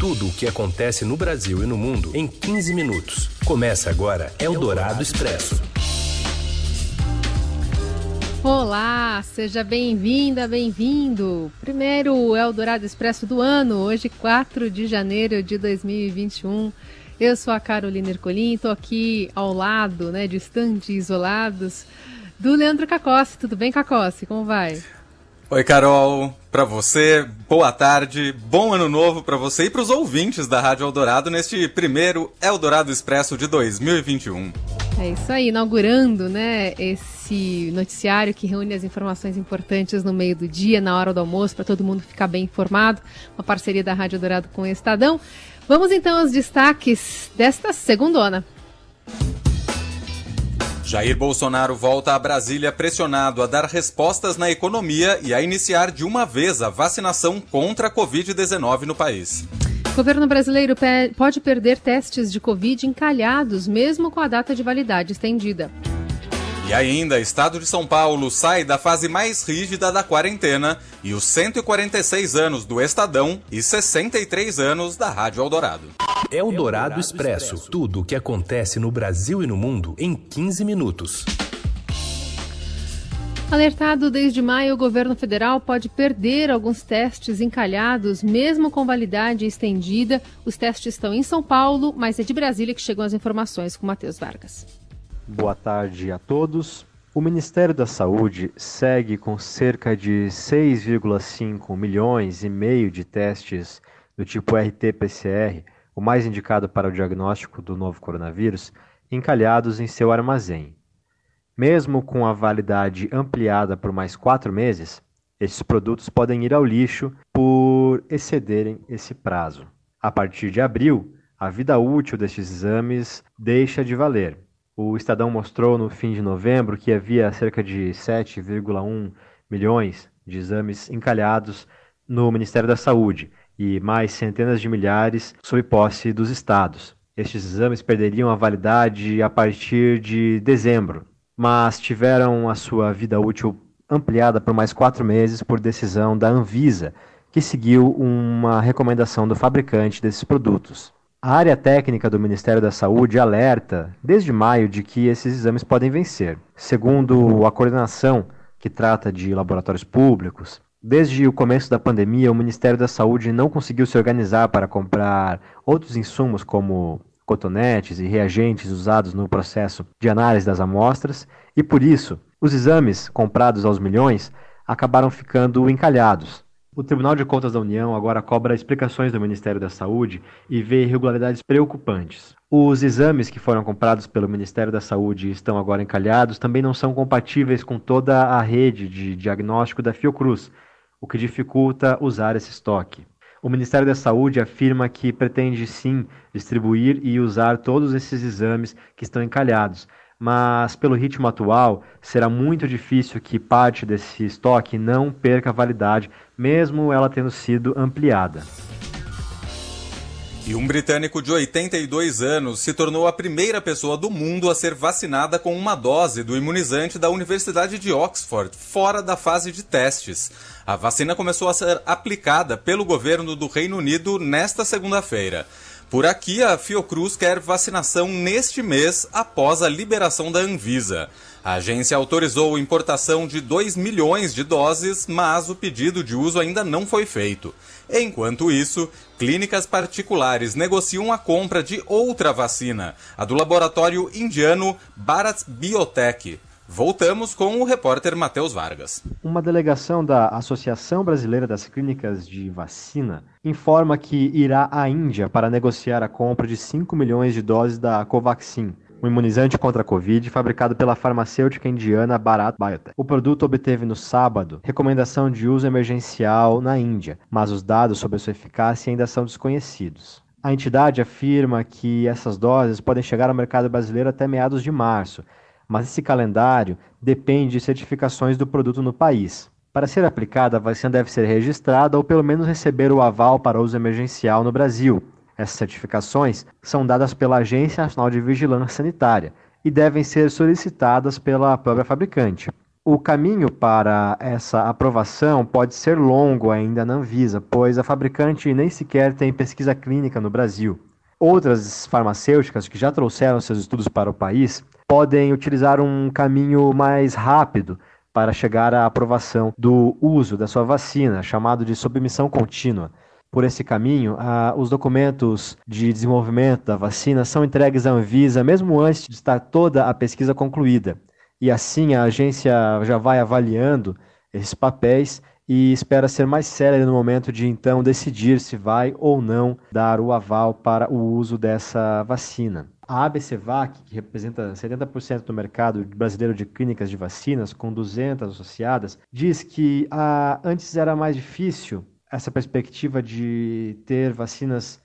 Tudo o que acontece no Brasil e no mundo em 15 minutos. Começa agora Eldorado Expresso. Olá, seja bem-vinda, bem-vindo. Primeiro Eldorado Expresso do ano, hoje 4 de janeiro de 2021. Eu sou a Carolina Ercolim, estou aqui ao lado, né, distante, isolados, do Leandro Cacossi. Tudo bem, Cacossi? Como vai? Oi, Carol, para você, boa tarde, bom ano novo para você e para os ouvintes da Rádio Eldorado neste primeiro Eldorado Expresso de 2021. É isso aí, inaugurando, né, esse noticiário que reúne as informações importantes no meio do dia, na hora do almoço, para todo mundo ficar bem informado, uma parceria da Rádio Eldorado com o Estadão. Vamos então aos destaques desta segundona. Jair Bolsonaro volta a Brasília pressionado a dar respostas na economia e a iniciar de uma vez a vacinação contra a Covid-19 no país. O governo brasileiro pode perder testes de Covid encalhados, mesmo com a data de validade estendida. E ainda, Estado de São Paulo sai da fase mais rígida da quarentena e os 146 anos do Estadão e 63 anos da Rádio Eldorado. Eldorado Expresso. Tudo o que acontece no Brasil e no mundo em 15 minutos. Alertado desde maio, o governo federal pode perder alguns testes encalhados, mesmo com validade estendida. Os testes estão em São Paulo, mas é de Brasília que chegam as informações com Matheus Vargas. Boa tarde a todos. O Ministério da Saúde segue com cerca de 6,5 milhões e meio de testes do tipo RT-PCR, o mais indicado para o diagnóstico do novo coronavírus, encalhados em seu armazém. Mesmo com a validade ampliada por mais quatro meses, esses produtos podem ir ao lixo por excederem esse prazo. A partir de abril, a vida útil destes exames deixa de valer o Estadão mostrou no fim de novembro que havia cerca de 7,1 milhões de exames encalhados no Ministério da Saúde e mais centenas de milhares sob posse dos estados. Estes exames perderiam a validade a partir de dezembro, mas tiveram a sua vida útil ampliada por mais quatro meses por decisão da Anvisa, que seguiu uma recomendação do fabricante desses produtos. A área técnica do Ministério da Saúde alerta, desde maio, de que esses exames podem vencer. Segundo a coordenação que trata de laboratórios públicos, desde o começo da pandemia, o Ministério da Saúde não conseguiu se organizar para comprar outros insumos como cotonetes e reagentes usados no processo de análise das amostras, e por isso, os exames comprados aos milhões acabaram ficando encalhados, o Tribunal de Contas da União agora cobra explicações do Ministério da Saúde e vê irregularidades preocupantes. Os exames que foram comprados pelo Ministério da Saúde e estão agora encalhados também não são compatíveis com toda a rede de diagnóstico da Fiocruz, o que dificulta usar esse estoque. O Ministério da Saúde afirma que pretende sim distribuir e usar todos esses exames que estão encalhados, mas pelo ritmo atual, será muito difícil que parte desse estoque não perca validade, mesmo ela tendo sido ampliada. E um britânico de 82 anos se tornou a primeira pessoa do mundo a ser vacinada com uma dose do imunizante da Universidade de Oxford, fora da fase de testes. A vacina começou a ser aplicada pelo governo do Reino Unido nesta segunda-feira. Por aqui, a Fiocruz quer vacinação neste mês após a liberação da Anvisa. A agência autorizou a importação de 2 milhões de doses, mas o pedido de uso ainda não foi feito. Enquanto isso, clínicas particulares negociam a compra de outra vacina, a do laboratório indiano Bharat Biotech. Voltamos com o repórter Matheus Vargas. Uma delegação da Associação Brasileira das Clínicas de Vacina informa que irá à Índia para negociar a compra de 5 milhões de doses da Covaxin, um imunizante contra a Covid fabricado pela farmacêutica indiana Bharat Biotech. O produto obteve no sábado recomendação de uso emergencial na Índia, mas os dados sobre sua eficácia ainda são desconhecidos. A entidade afirma que essas doses podem chegar ao mercado brasileiro até meados de março, mas esse calendário depende de certificações do produto no país. Para ser aplicada, a vacina deve ser registrada ou pelo menos receber o aval para uso emergencial no Brasil. Essas certificações são dadas pela Agência Nacional de Vigilância Sanitária e devem ser solicitadas pela própria fabricante. O caminho para essa aprovação pode ser longo ainda na Anvisa, pois a fabricante nem sequer tem pesquisa clínica no Brasil. Outras farmacêuticas que já trouxeram seus estudos para o país podem utilizar um caminho mais rápido para chegar à aprovação do uso da sua vacina, chamado de submissão contínua. Por esse caminho, os documentos de desenvolvimento da vacina são entregues à Anvisa mesmo antes de estar toda a pesquisa concluída. E assim a agência já vai avaliando esses papéis e espera ser mais célere no momento de então decidir se vai ou não dar o aval para o uso dessa vacina. A ABCVAC, que representa 70% do mercado brasileiro de clínicas de vacinas, com 200 associadas, diz que ah, antes era mais difícil essa perspectiva de ter vacinas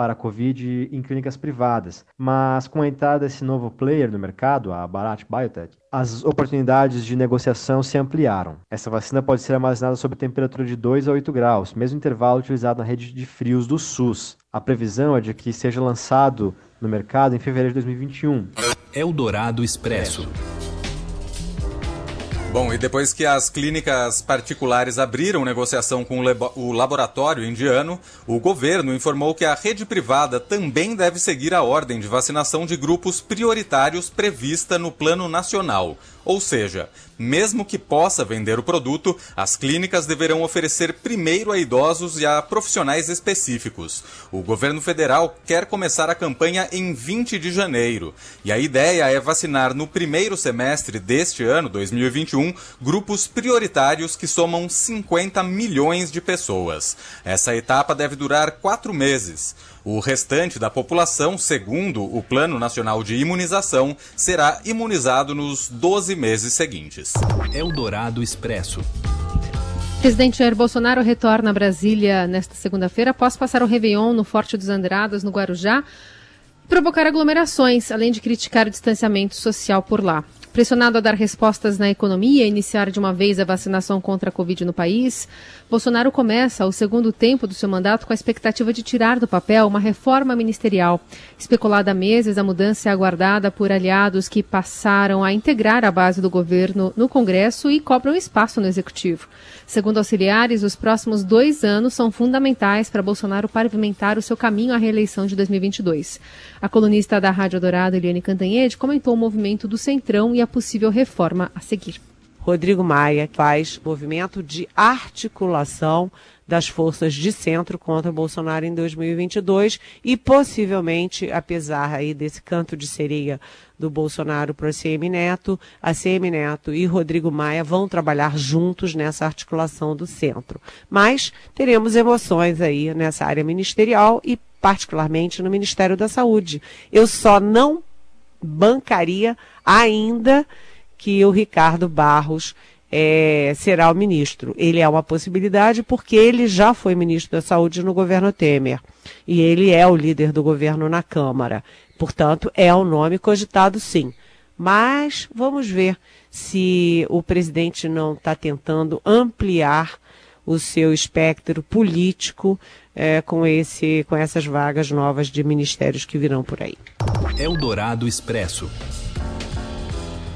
para a Covid em clínicas privadas. Mas com a entrada desse novo player no mercado, a Bharat Biotech, as oportunidades de negociação se ampliaram. Essa vacina pode ser armazenada sob temperatura de 2 a 8 graus, mesmo intervalo utilizado na rede de frios do SUS. A previsão é de que seja lançado no mercado em fevereiro de 2021. Eldorado Expresso. Bom, e depois que as clínicas particulares abriram negociação com o laboratório indiano, o governo informou que a rede privada também deve seguir a ordem de vacinação de grupos prioritários prevista no Plano Nacional. Ou seja, mesmo que possa vender o produto, as clínicas deverão oferecer primeiro a idosos e a profissionais específicos. O governo federal quer começar a campanha em 20 de janeiro. E a ideia é vacinar no primeiro semestre deste ano, 2021, grupos prioritários que somam 50 milhões de pessoas. Essa etapa deve durar quatro meses. O restante da população, segundo o Plano Nacional de Imunização, será imunizado nos 12 meses seguintes. Eldorado Expresso. Presidente Jair Bolsonaro retorna a Brasília nesta segunda-feira após passar o Réveillon no Forte dos Andradas, no Guarujá, provocar aglomerações, além de criticar o distanciamento social por lá. Pressionado a dar respostas na economia e iniciar de uma vez a vacinação contra a Covid no país, Bolsonaro começa o segundo tempo do seu mandato com a expectativa de tirar do papel uma reforma ministerial. Especulada há meses, a mudança é aguardada por aliados que passaram a integrar a base do governo no Congresso e cobram espaço no Executivo. Segundo auxiliares, os próximos dois anos são fundamentais para Bolsonaro pavimentar o seu caminho à reeleição de 2022. A colunista da Rádio Dourado, Eliane Cantanhede, comentou o movimento do Centrão e a possível reforma a seguir. Rodrigo Maia faz movimento de articulação das forças de centro contra Bolsonaro em 2022 e possivelmente, apesar aí desse canto de sereia do Bolsonaro para a CM Neto, a CM Neto e Rodrigo Maia vão trabalhar juntos nessa articulação do centro. Mas teremos emoções aí nessa área ministerial e particularmente no Ministério da Saúde. Eu só não bancaria ainda que o Ricardo Barros é, será o ministro. Ele é uma possibilidade porque ele já foi ministro da Saúde no governo Temer. E ele é o líder do governo na Câmara. Portanto, é um nome cogitado sim. Mas vamos ver se o presidente não está tentando ampliar o seu espectro político é, com, esse, com essas vagas novas de ministérios que virão por aí. Eldorado Expresso.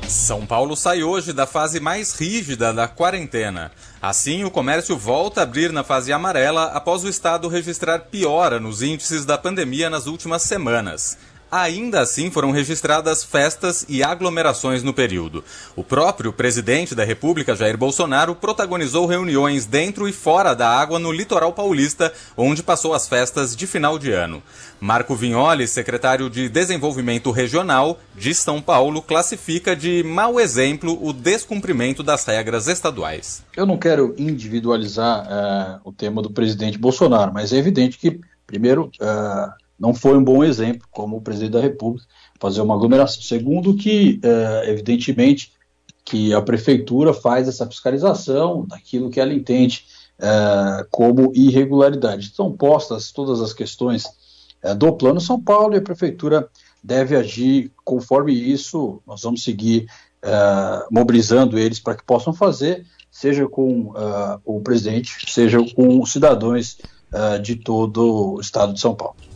São Paulo sai hoje da fase mais rígida da quarentena. Assim, o comércio volta a abrir na fase amarela após o estado registrar piora nos índices da pandemia nas últimas semanas. Ainda assim, foram registradas festas e aglomerações no período. O próprio presidente da República, Jair Bolsonaro, protagonizou reuniões dentro e fora da água no litoral paulista, onde passou as festas de final de ano. Marco Vignoli, secretário de Desenvolvimento Regional de São Paulo, classifica de mau exemplo o descumprimento das regras estaduais. Eu não quero individualizar uh, o tema do presidente Bolsonaro, mas é evidente que, primeiro, uh, não foi um bom exemplo, como o presidente da República, fazer uma aglomeração. Segundo, que, é, evidentemente, que a prefeitura faz essa fiscalização daquilo que ela entende é, como irregularidade. São postas todas as questões é, do Plano São Paulo e a prefeitura deve agir conforme isso. Nós vamos seguir é, mobilizando eles para que possam fazer, seja com é, o presidente, seja com os cidadãos é, de todo o estado de São Paulo.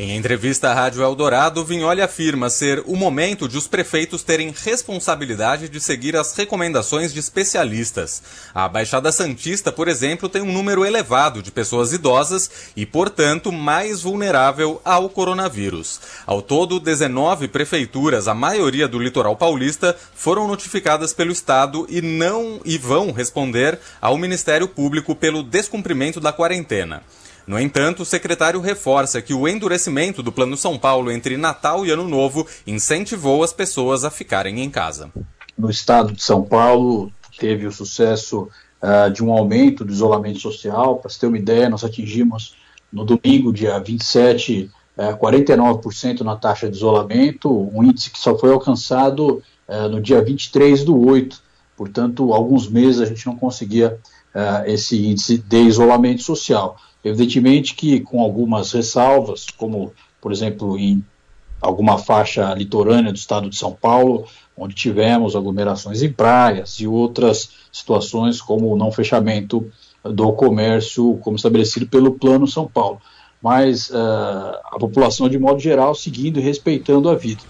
Em entrevista à Rádio Eldorado, Vignoli afirma ser o momento de os prefeitos terem responsabilidade de seguir as recomendações de especialistas. A Baixada Santista, por exemplo, tem um número elevado de pessoas idosas e, portanto, mais vulnerável ao coronavírus. Ao todo, 19 prefeituras, a maioria do litoral paulista, foram notificadas pelo Estado e não e vão responder ao Ministério Público pelo descumprimento da quarentena. No entanto, o secretário reforça que o endurecimento do Plano São Paulo entre Natal e Ano Novo incentivou as pessoas a ficarem em casa. No estado de São Paulo, teve o sucesso uh, de um aumento do isolamento social. Para você ter uma ideia, nós atingimos no domingo, dia 27, uh, 49% na taxa de isolamento, um índice que só foi alcançado uh, no dia 23 do 8. Portanto, alguns meses a gente não conseguia uh, esse índice de isolamento social. Evidentemente que com algumas ressalvas, como, por exemplo, em alguma faixa litorânea do estado de São Paulo, onde tivemos aglomerações em praias e outras situações como o não fechamento do comércio, como estabelecido pelo Plano São Paulo. Mas uh, a população, de modo geral, seguindo e respeitando a vida.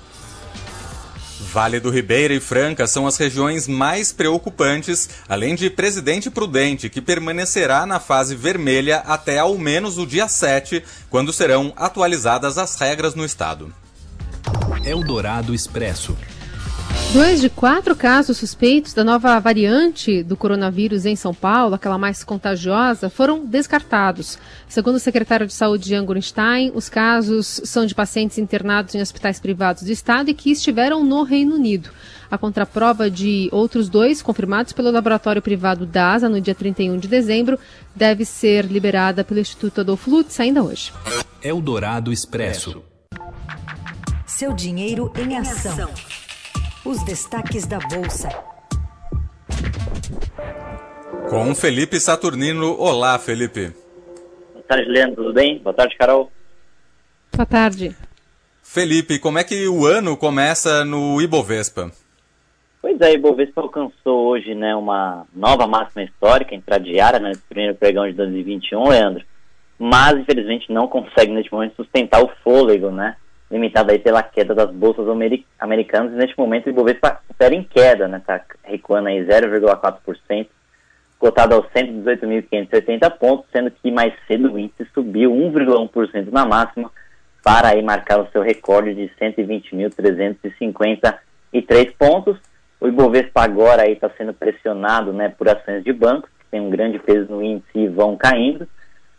Vale do Ribeira e Franca são as regiões mais preocupantes, além de Presidente Prudente, que permanecerá na fase vermelha até ao menos o dia 7, quando serão atualizadas as regras no estado. Eldorado Expresso. Dois de quatro casos suspeitos da nova variante do coronavírus em São Paulo, aquela mais contagiosa, foram descartados. Segundo o secretário de Saúde Jean Gorenstein, os casos são de pacientes internados em hospitais privados do estado e que estiveram no Reino Unido. A contraprova de outros dois, confirmados pelo laboratório privado DASA no dia 31 de dezembro, deve ser liberada pelo Instituto Adolfo Lutz ainda hoje. Eldorado Expresso. Seu dinheiro em ação. Os destaques da Bolsa. Com Felipe Saturnino. Olá, Felipe. Boa tarde, Leandro. Tudo bem? Boa tarde, Carol. Boa tarde. Felipe, como é que o ano começa no Ibovespa? Pois é, o Ibovespa alcançou hoje né, uma nova máxima histórica intradiária né, nesse primeiro pregão de 2021, Leandro. Mas, infelizmente, não consegue neste momento sustentar o fôlego, né? Limitada aí pela queda das bolsas americanas, e neste momento o Ibovespa opera em queda, né, tá recuando aí 0,4%, cotado aos 118.580 pontos, sendo que mais cedo o índice subiu 1,1% na máxima, para aí marcar o seu recorde de 120.353 pontos. O Ibovespa agora aí está sendo pressionado, né, por ações de bancos, que tem um grande peso no índice e vão caindo,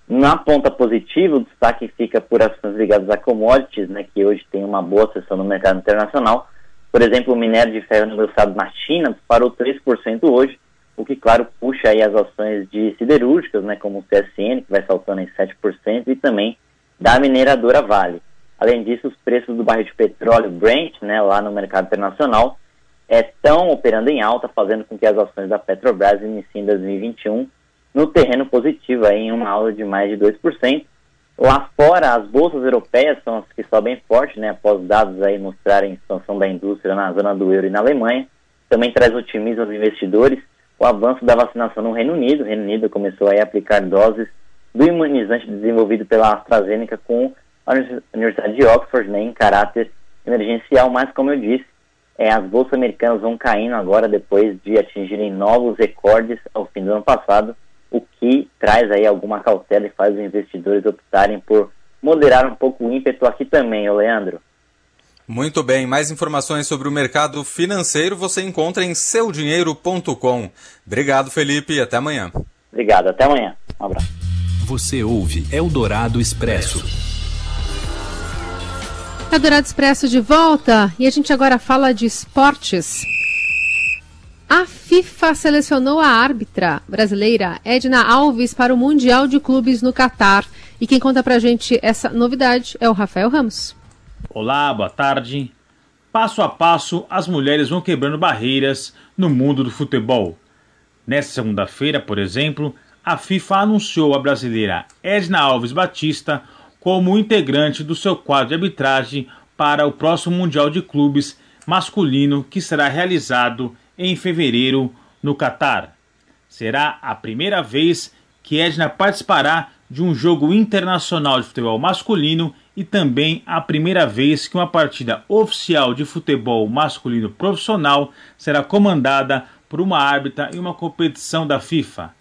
na ponta positiva, o destaque fica por ações ligadas a commodities, né, que hoje tem uma boa sessão no mercado internacional. Por exemplo, o minério de ferro negociado na China disparou 3% hoje, o que, claro, puxa aí as ações de siderúrgicas, né, como o CSN, que vai saltando em 7%, e também da mineradora Vale. Além disso, os preços do barril de petróleo Brent, né, lá no mercado internacional, estão operando em alta, fazendo com que as ações da Petrobras iniciem 2021 no terreno positivo, aí, em uma aula de mais de 2%. Lá fora, as bolsas europeias são as que sobem forte, né, após dados aí mostrarem expansão da indústria na zona do euro e na Alemanha. Também traz otimismo aos investidores o avanço da vacinação no Reino Unido. O Reino Unido começou a aplicar doses do imunizante desenvolvido pela AstraZeneca com a Universidade de Oxford, né, em caráter emergencial, mas como eu disse, é, as bolsas americanas vão caindo agora depois de atingirem novos recordes ao fim do ano passado o que traz aí alguma cautela e faz os investidores optarem por moderar um pouco o ímpeto aqui também, ô Leandro. Muito bem, mais informações sobre o mercado financeiro você encontra em seudinheiro.com. Obrigado, Felipe, e até amanhã. Obrigado, até amanhã. Um abraço. Você ouve Eldorado Expresso. Eldorado Expresso de volta e a gente agora fala de esportes. A FIFA selecionou a árbitra brasileira Edna Alves para o Mundial de Clubes no Catar. E quem conta pra gente essa novidade é o Rafael Ramos. Olá, boa tarde. Passo a passo, as mulheres vão quebrando barreiras no mundo do futebol. Nesta segunda-feira, por exemplo, a FIFA anunciou a brasileira Edna Alves Batista como integrante do seu quadro de arbitragem para o próximo Mundial de Clubes masculino que será realizado em fevereiro no Catar. Será a primeira vez que Edna participará de um jogo internacional de futebol masculino e também a primeira vez que uma partida oficial de futebol masculino profissional será comandada por uma árbitra em uma competição da FIFA.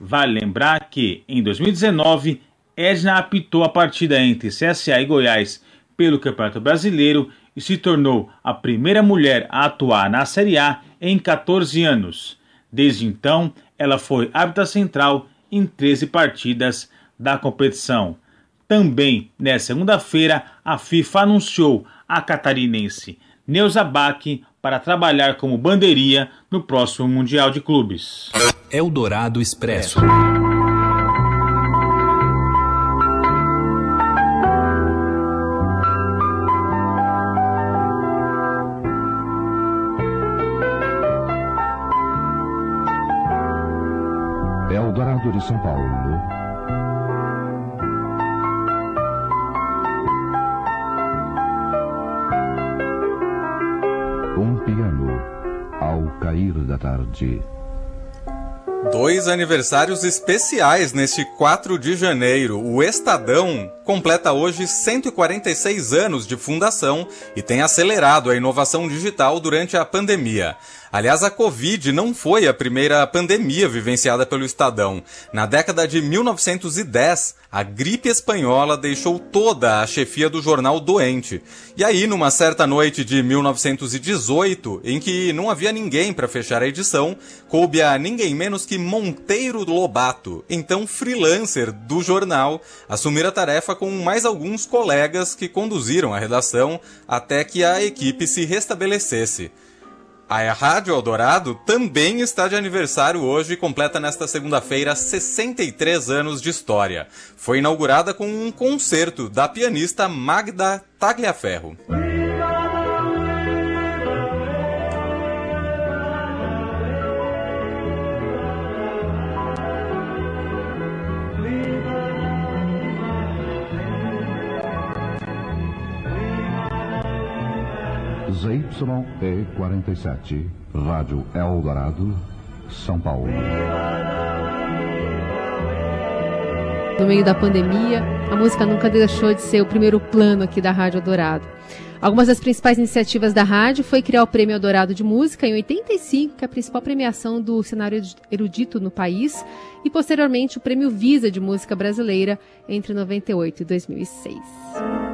Vale lembrar que, em 2019, Edna apitou a partida entre CSA e Goiás pelo Campeonato Brasileiro e se tornou a primeira mulher a atuar na Série A em 14 anos. Desde então, ela foi árbitra central em 13 partidas da competição. Também, nesta segunda-feira, a FIFA anunciou a catarinense Neuza Bach para trabalhar como bandeiria no próximo Mundial de Clubes. Eldorado Expresso. São Paulo. Um piano ao cair da tarde. Dois aniversários especiais neste 4 de janeiro. O Estadão completa hoje 146 anos de fundação e tem acelerado a inovação digital durante a pandemia. Aliás, a Covid não foi a primeira pandemia vivenciada pelo Estadão. Na década de 1910, a gripe espanhola deixou toda a chefia do jornal doente. E aí, numa certa noite de 1918, em que não havia ninguém para fechar a edição, coube a ninguém menos que Monteiro Lobato, então freelancer do jornal, assumir a tarefa com mais alguns colegas que conduziram a redação até que a equipe se restabelecesse. A Rádio Eldorado também está de aniversário hoje e completa nesta segunda-feira 63 anos de história. Foi inaugurada com um concerto da pianista Magda Tagliaferro. ZYE47, Rádio Eldorado, São Paulo. No meio da pandemia, a música nunca deixou de ser o primeiro plano aqui da Rádio Eldorado. Algumas das principais iniciativas da rádio foi criar o Prêmio Eldorado de Música em 85, que é a principal premiação do cenário erudito no país, e posteriormente o Prêmio Visa de Música Brasileira entre 98 e 2006.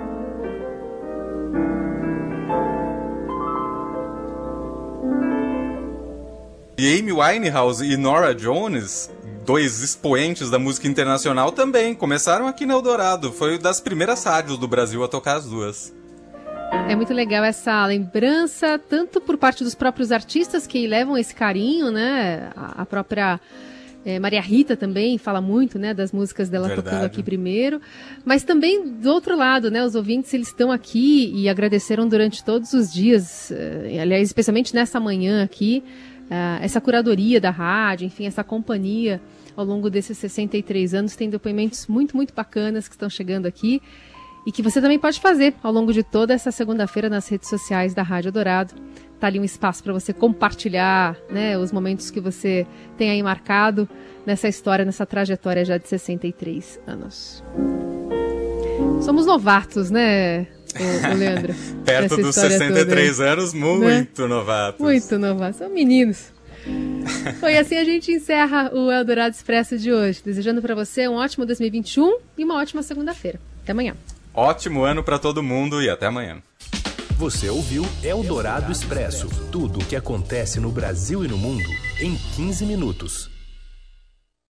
E Amy Winehouse e Nora Jones, dois expoentes da música internacional, também começaram aqui no Eldorado. Foi das primeiras rádios do Brasil a tocar as duas. É muito legal essa lembrança, tanto por parte dos próprios artistas que levam esse carinho, né? A, própria é, Maria Rita também fala muito, né, das músicas dela Verdade. tocando aqui primeiro, mas também do outro lado, né, os ouvintes eles estão aqui e agradeceram durante todos os dias, eh, aliás, especialmente nessa manhã aqui, uh, essa curadoria da rádio, enfim, essa companhia ao longo desses 63 anos. Tem depoimentos muito, muito bacanas que estão chegando aqui e que você também pode fazer ao longo de toda essa segunda-feira nas redes sociais da Rádio Dourado. Tá ali um espaço para você compartilhar né, os momentos que você tem aí marcado nessa história, nessa trajetória já de 63 anos. Somos novatos, né, o Leandro. Perto dos 63 toda. anos, muito né? novatos. Muito novatos, são meninos. Foi assim a gente encerra o Eldorado Expresso de hoje. Desejando para você um ótimo 2021 e uma ótima segunda-feira. Até amanhã. Ótimo ano para todo mundo e até amanhã. Você ouviu Eldorado Expresso tudo o que acontece no Brasil e no mundo em 15 minutos.